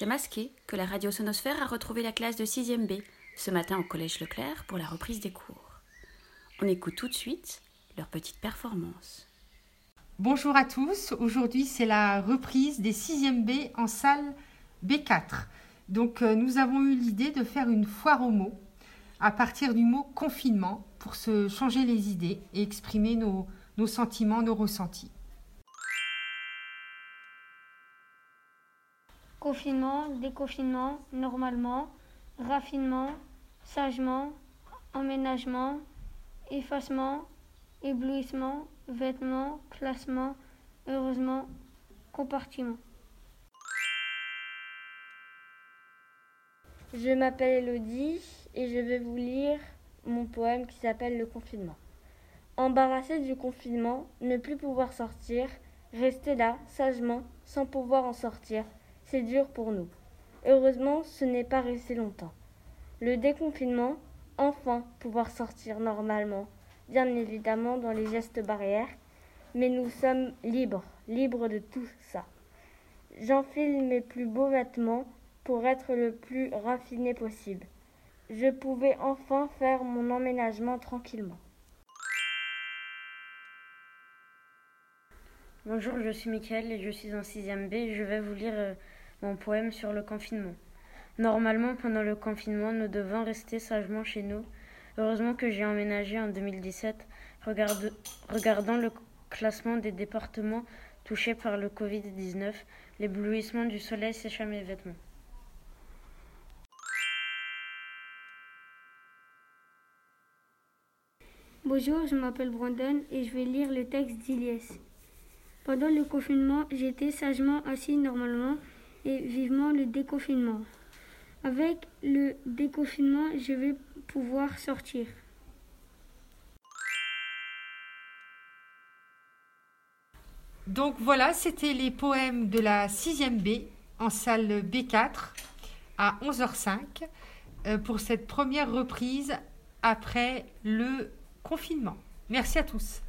C'est masqué que la radio Sonosphère a retrouvé la classe de 6e B ce matin au collège Leclerc pour la reprise des cours. On écoute tout de suite leur petite performance. Bonjour à tous, aujourd'hui c'est la reprise des 6e B en salle B4. Donc euh, nous avons eu l'idée de faire une foire aux mots à partir du mot confinement pour se changer les idées et exprimer nos, nos sentiments, nos ressentis. Confinement, déconfinement, normalement, raffinement, sagement, emménagement, effacement, éblouissement, vêtements, classement, heureusement, compartiment. Je m'appelle Elodie et je vais vous lire mon poème qui s'appelle Le confinement. Embarrassé du confinement, ne plus pouvoir sortir, rester là, sagement, sans pouvoir en sortir, c'est dur pour nous. Heureusement, ce n'est pas resté longtemps. Le déconfinement, enfin pouvoir sortir normalement, bien évidemment dans les gestes barrières, mais nous sommes libres, libres de tout ça. J'enfile mes plus beaux vêtements pour être le plus raffiné possible. Je pouvais enfin faire mon emménagement tranquillement. Bonjour, je suis Mickaël et je suis en 6e B. Je vais vous lire euh, mon poème sur le confinement. Normalement, pendant le confinement, nous devons rester sagement chez nous. Heureusement que j'ai emménagé en 2017, regardant le classement des départements touchés par le Covid-19, l'éblouissement du soleil sécha mes vêtements. Bonjour, je m'appelle Brandon et je vais lire le texte d'Iliès. Pendant le confinement, j'étais sagement assis normalement et vivement le déconfinement. Avec le déconfinement, je vais pouvoir sortir. Donc voilà, c'était les poèmes de la 6e B en salle B4 à 11h05 euh, pour cette première reprise après le confinement. Merci à tous.